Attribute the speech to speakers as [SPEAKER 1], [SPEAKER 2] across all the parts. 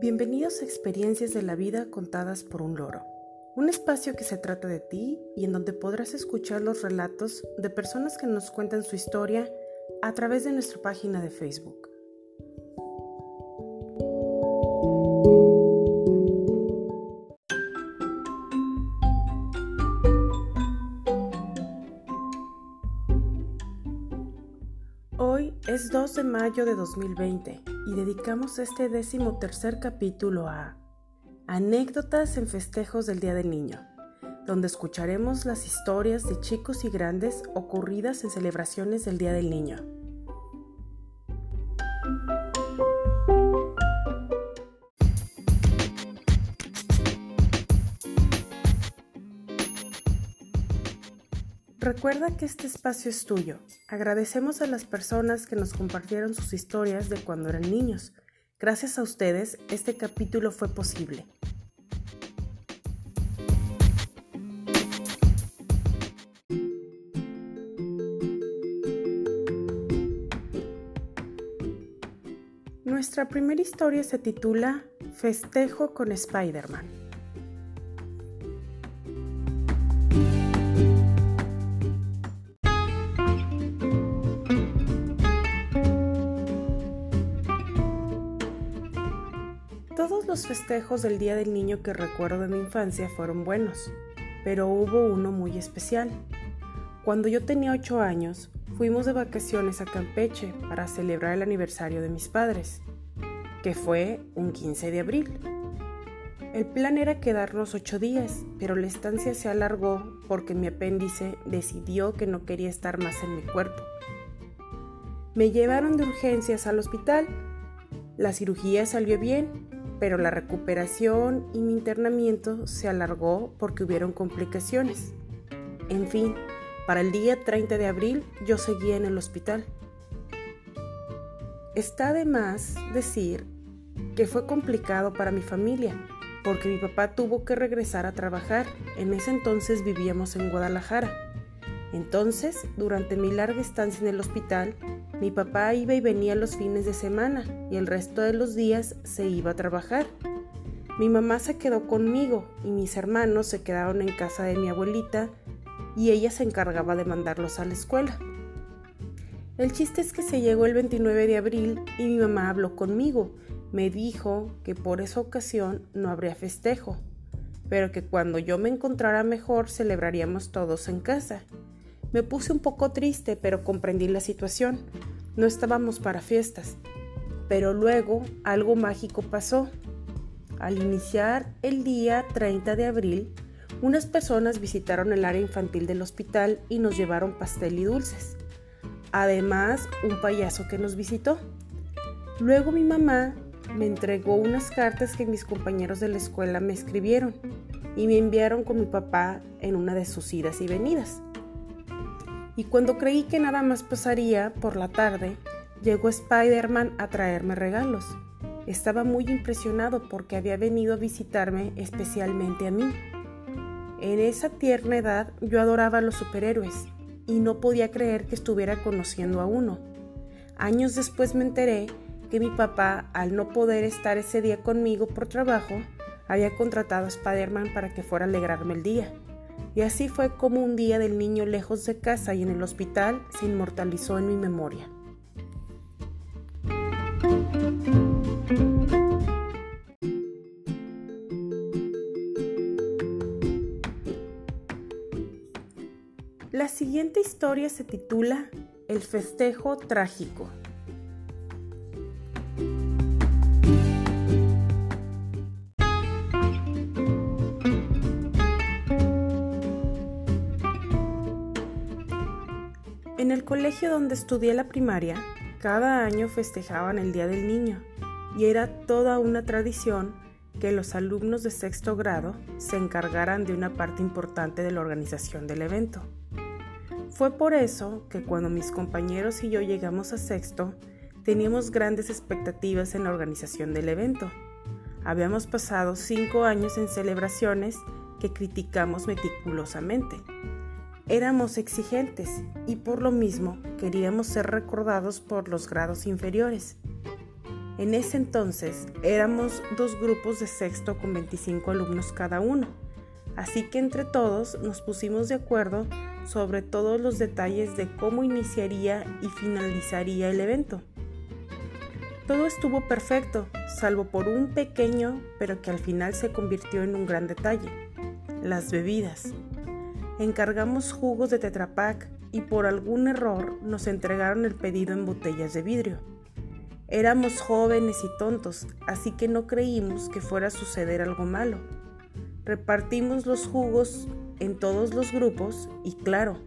[SPEAKER 1] Bienvenidos a Experiencias de la Vida contadas por un loro, un espacio que se trata de ti y en donde podrás escuchar los relatos de personas que nos cuentan su historia a través de nuestra página de Facebook. Hoy es 2 de mayo de 2020 y dedicamos este décimo tercer capítulo a Anécdotas en festejos del Día del Niño, donde escucharemos las historias de chicos y grandes ocurridas en celebraciones del Día del Niño. Recuerda que este espacio es tuyo. Agradecemos a las personas que nos compartieron sus historias de cuando eran niños. Gracias a ustedes, este capítulo fue posible. Nuestra primera historia se titula Festejo con Spider-Man. Los festejos del Día del Niño que recuerdo de mi infancia fueron buenos, pero hubo uno muy especial. Cuando yo tenía 8 años, fuimos de vacaciones a Campeche para celebrar el aniversario de mis padres, que fue un 15 de abril. El plan era quedarnos 8 días, pero la estancia se alargó porque mi apéndice decidió que no quería estar más en mi cuerpo. Me llevaron de urgencias al hospital. La cirugía salió bien pero la recuperación y mi internamiento se alargó porque hubieron complicaciones. En fin, para el día 30 de abril yo seguía en el hospital. Está de más decir que fue complicado para mi familia, porque mi papá tuvo que regresar a trabajar. En ese entonces vivíamos en Guadalajara. Entonces, durante mi larga estancia en el hospital, mi papá iba y venía los fines de semana y el resto de los días se iba a trabajar. Mi mamá se quedó conmigo y mis hermanos se quedaron en casa de mi abuelita y ella se encargaba de mandarlos a la escuela. El chiste es que se llegó el 29 de abril y mi mamá habló conmigo. Me dijo que por esa ocasión no habría festejo, pero que cuando yo me encontrara mejor celebraríamos todos en casa. Me puse un poco triste, pero comprendí la situación. No estábamos para fiestas. Pero luego algo mágico pasó. Al iniciar el día 30 de abril, unas personas visitaron el área infantil del hospital y nos llevaron pastel y dulces. Además, un payaso que nos visitó. Luego mi mamá me entregó unas cartas que mis compañeros de la escuela me escribieron y me enviaron con mi papá en una de sus idas y venidas y cuando creí que nada más pasaría por la tarde, llegó Spider-Man a traerme regalos. Estaba muy impresionado porque había venido a visitarme especialmente a mí. En esa tierna edad yo adoraba a los superhéroes y no podía creer que estuviera conociendo a uno. Años después me enteré que mi papá, al no poder estar ese día conmigo por trabajo, había contratado a Spider-Man para que fuera a alegrarme el día. Y así fue como un día del niño lejos de casa y en el hospital se inmortalizó en mi memoria. La siguiente historia se titula El festejo trágico. En el colegio donde estudié la primaria, cada año festejaban el Día del Niño y era toda una tradición que los alumnos de sexto grado se encargaran de una parte importante de la organización del evento. Fue por eso que cuando mis compañeros y yo llegamos a sexto, teníamos grandes expectativas en la organización del evento. Habíamos pasado cinco años en celebraciones que criticamos meticulosamente Éramos exigentes y por lo mismo queríamos ser recordados por los grados inferiores. En ese entonces éramos dos grupos de sexto con 25 alumnos cada uno, así que entre todos nos pusimos de acuerdo sobre todos los detalles de cómo iniciaría y finalizaría el evento. Todo estuvo perfecto, salvo por un pequeño, pero que al final se convirtió en un gran detalle, las bebidas. Encargamos jugos de Tetrapac y por algún error nos entregaron el pedido en botellas de vidrio. Éramos jóvenes y tontos, así que no creímos que fuera a suceder algo malo. Repartimos los jugos en todos los grupos y claro,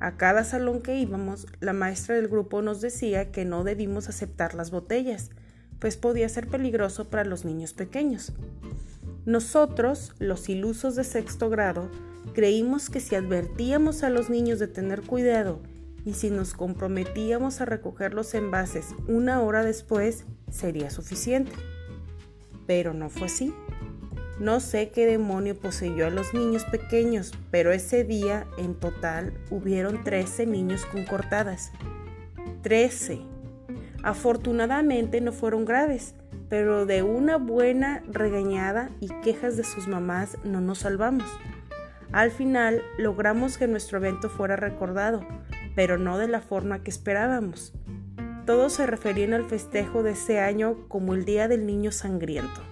[SPEAKER 1] a cada salón que íbamos, la maestra del grupo nos decía que no debimos aceptar las botellas, pues podía ser peligroso para los niños pequeños. Nosotros, los ilusos de sexto grado, creímos que si advertíamos a los niños de tener cuidado y si nos comprometíamos a recoger los envases una hora después, sería suficiente. Pero no fue así. No sé qué demonio poseyó a los niños pequeños, pero ese día en total hubieron 13 niños con cortadas. 13. Afortunadamente no fueron graves, pero de una buena regañada y quejas de sus mamás no nos salvamos. Al final logramos que nuestro evento fuera recordado, pero no de la forma que esperábamos. Todos se referían al festejo de ese año como el Día del Niño Sangriento.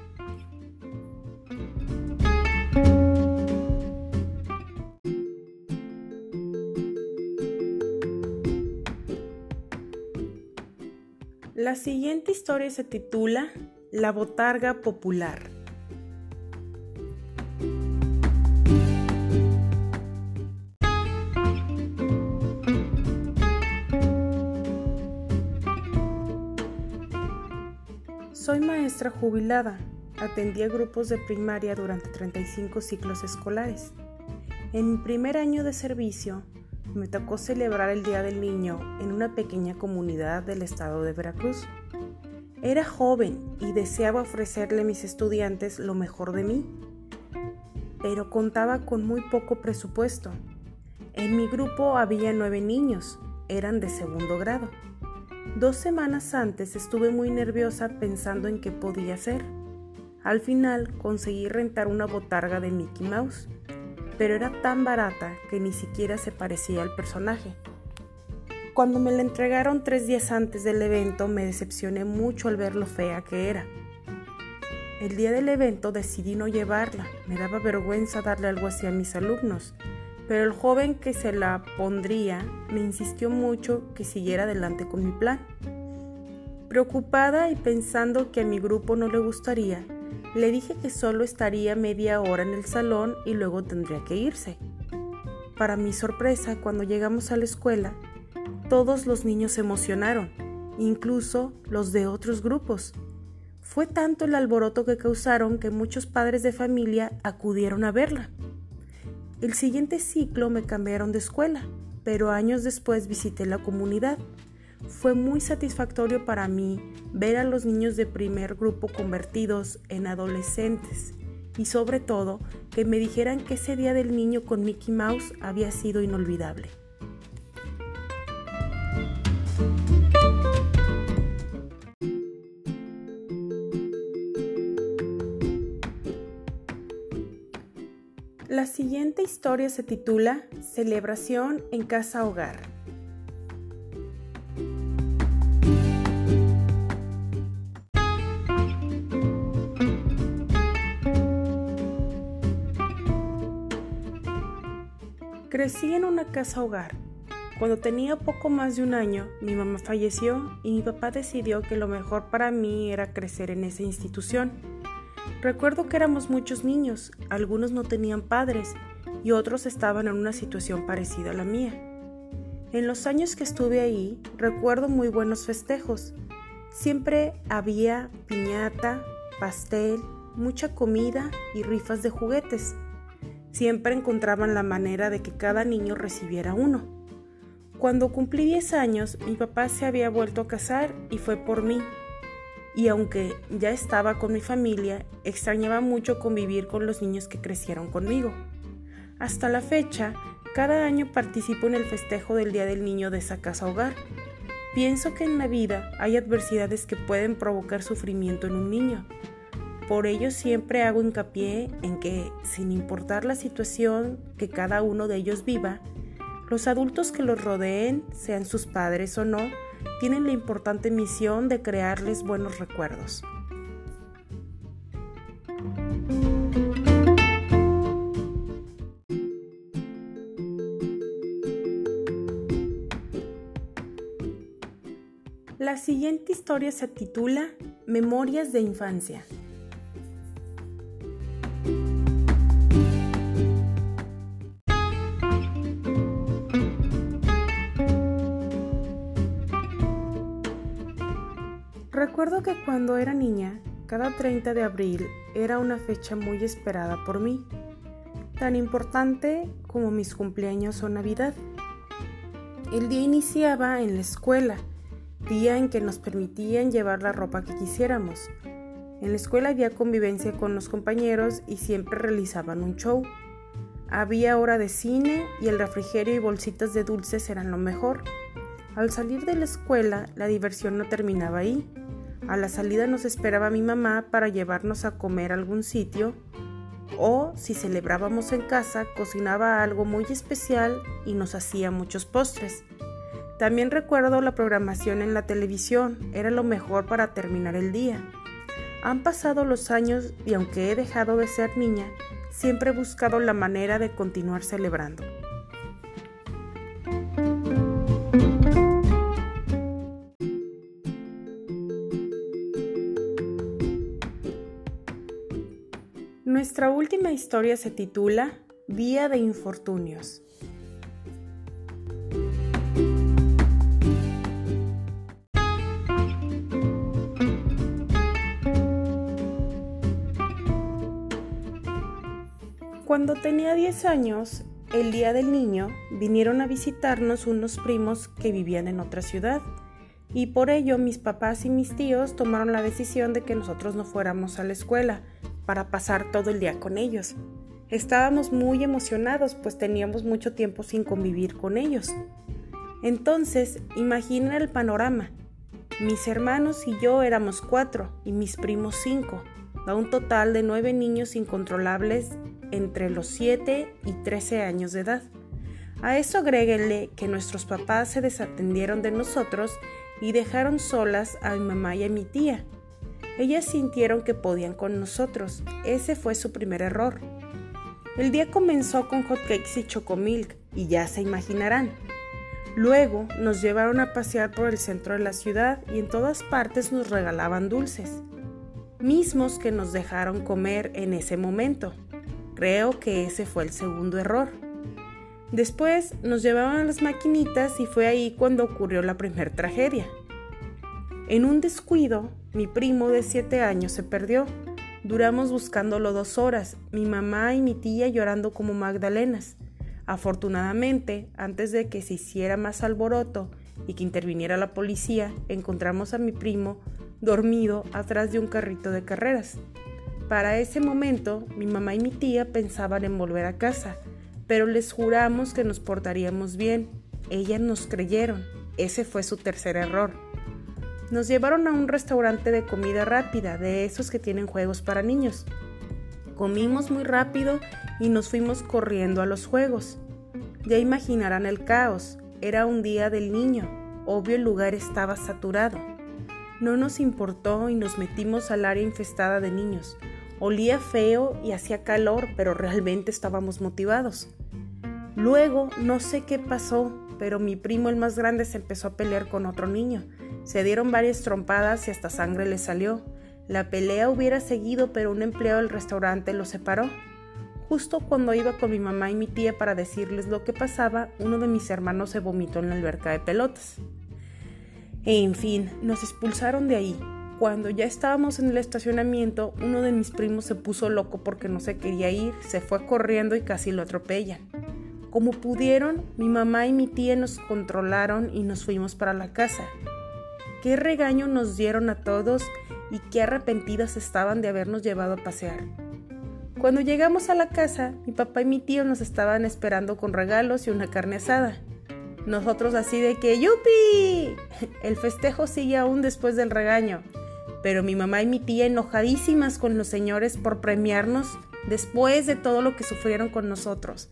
[SPEAKER 1] La siguiente historia se titula La Botarga Popular. Soy maestra jubilada. Atendía grupos de primaria durante 35 ciclos escolares. En mi primer año de servicio, me tocó celebrar el Día del Niño en una pequeña comunidad del estado de Veracruz. Era joven y deseaba ofrecerle a mis estudiantes lo mejor de mí, pero contaba con muy poco presupuesto. En mi grupo había nueve niños, eran de segundo grado. Dos semanas antes estuve muy nerviosa pensando en qué podía hacer. Al final conseguí rentar una botarga de Mickey Mouse pero era tan barata que ni siquiera se parecía al personaje. Cuando me la entregaron tres días antes del evento me decepcioné mucho al ver lo fea que era. El día del evento decidí no llevarla, me daba vergüenza darle algo así a mis alumnos, pero el joven que se la pondría me insistió mucho que siguiera adelante con mi plan. Preocupada y pensando que a mi grupo no le gustaría, le dije que solo estaría media hora en el salón y luego tendría que irse. Para mi sorpresa, cuando llegamos a la escuela, todos los niños se emocionaron, incluso los de otros grupos. Fue tanto el alboroto que causaron que muchos padres de familia acudieron a verla. El siguiente ciclo me cambiaron de escuela, pero años después visité la comunidad fue muy satisfactorio para mí ver a los niños de primer grupo convertidos en adolescentes y sobre todo que me dijeran que ese día del niño con Mickey Mouse había sido inolvidable. Siguiente historia se titula Celebración en casa hogar. Crecí en una casa hogar. Cuando tenía poco más de un año, mi mamá falleció y mi papá decidió que lo mejor para mí era crecer en esa institución. Recuerdo que éramos muchos niños, algunos no tenían padres y otros estaban en una situación parecida a la mía. En los años que estuve ahí, recuerdo muy buenos festejos. Siempre había piñata, pastel, mucha comida y rifas de juguetes siempre encontraban la manera de que cada niño recibiera uno. Cuando cumplí 10 años, mi papá se había vuelto a casar y fue por mí. Y aunque ya estaba con mi familia, extrañaba mucho convivir con los niños que crecieron conmigo. Hasta la fecha, cada año participo en el festejo del Día del Niño de esa casa hogar. Pienso que en la vida hay adversidades que pueden provocar sufrimiento en un niño. Por ello siempre hago hincapié en que, sin importar la situación que cada uno de ellos viva, los adultos que los rodeen, sean sus padres o no, tienen la importante misión de crearles buenos recuerdos. La siguiente historia se titula Memorias de Infancia. Recuerdo que cuando era niña, cada 30 de abril era una fecha muy esperada por mí, tan importante como mis cumpleaños o Navidad. El día iniciaba en la escuela, día en que nos permitían llevar la ropa que quisiéramos. En la escuela había convivencia con los compañeros y siempre realizaban un show. Había hora de cine y el refrigerio y bolsitas de dulces eran lo mejor. Al salir de la escuela, la diversión no terminaba ahí. A la salida nos esperaba mi mamá para llevarnos a comer a algún sitio o si celebrábamos en casa cocinaba algo muy especial y nos hacía muchos postres. También recuerdo la programación en la televisión, era lo mejor para terminar el día. Han pasado los años y aunque he dejado de ser niña, siempre he buscado la manera de continuar celebrando. Última historia se titula Día de Infortunios. Cuando tenía 10 años, el día del niño, vinieron a visitarnos unos primos que vivían en otra ciudad y por ello mis papás y mis tíos tomaron la decisión de que nosotros no fuéramos a la escuela, para pasar todo el día con ellos. Estábamos muy emocionados pues teníamos mucho tiempo sin convivir con ellos. Entonces, imaginen el panorama. Mis hermanos y yo éramos cuatro y mis primos cinco, da un total de nueve niños incontrolables entre los 7 y 13 años de edad. A eso agréguenle que nuestros papás se desatendieron de nosotros y dejaron solas a mi mamá y a mi tía, ellas sintieron que podían con nosotros. Ese fue su primer error. El día comenzó con hotcakes y chocomilk, y ya se imaginarán. Luego nos llevaron a pasear por el centro de la ciudad y en todas partes nos regalaban dulces, mismos que nos dejaron comer en ese momento. Creo que ese fue el segundo error. Después nos llevaban a las maquinitas y fue ahí cuando ocurrió la primera tragedia. En un descuido, mi primo de siete años se perdió. Duramos buscándolo dos horas, mi mamá y mi tía llorando como magdalenas. Afortunadamente, antes de que se hiciera más alboroto y que interviniera la policía, encontramos a mi primo dormido atrás de un carrito de carreras. Para ese momento, mi mamá y mi tía pensaban en volver a casa, pero les juramos que nos portaríamos bien. Ellas nos creyeron. Ese fue su tercer error. Nos llevaron a un restaurante de comida rápida, de esos que tienen juegos para niños. Comimos muy rápido y nos fuimos corriendo a los juegos. Ya imaginarán el caos, era un día del niño, obvio el lugar estaba saturado. No nos importó y nos metimos al área infestada de niños. Olía feo y hacía calor, pero realmente estábamos motivados. Luego, no sé qué pasó, pero mi primo el más grande se empezó a pelear con otro niño. Se dieron varias trompadas y hasta sangre le salió. La pelea hubiera seguido, pero un empleado del restaurante lo separó. Justo cuando iba con mi mamá y mi tía para decirles lo que pasaba, uno de mis hermanos se vomitó en la alberca de pelotas. En fin, nos expulsaron de ahí. Cuando ya estábamos en el estacionamiento, uno de mis primos se puso loco porque no se quería ir, se fue corriendo y casi lo atropellan. Como pudieron, mi mamá y mi tía nos controlaron y nos fuimos para la casa. Qué regaño nos dieron a todos y qué arrepentidas estaban de habernos llevado a pasear. Cuando llegamos a la casa, mi papá y mi tío nos estaban esperando con regalos y una carne asada. Nosotros así de que ¡yupi! El festejo sigue aún después del regaño. Pero mi mamá y mi tía enojadísimas con los señores por premiarnos después de todo lo que sufrieron con nosotros.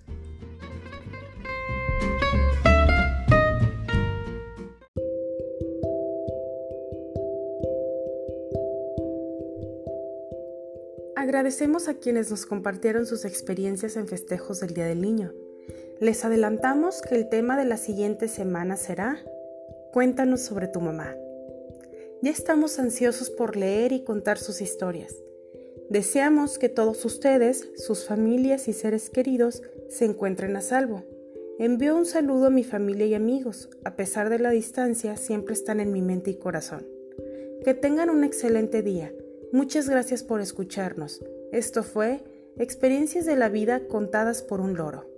[SPEAKER 1] Agradecemos a quienes nos compartieron sus experiencias en festejos del Día del Niño. Les adelantamos que el tema de la siguiente semana será Cuéntanos sobre tu mamá. Ya estamos ansiosos por leer y contar sus historias. Deseamos que todos ustedes, sus familias y seres queridos se encuentren a salvo. Envío un saludo a mi familia y amigos. A pesar de la distancia, siempre están en mi mente y corazón. Que tengan un excelente día. Muchas gracias por escucharnos. Esto fue Experiencias de la vida contadas por un loro.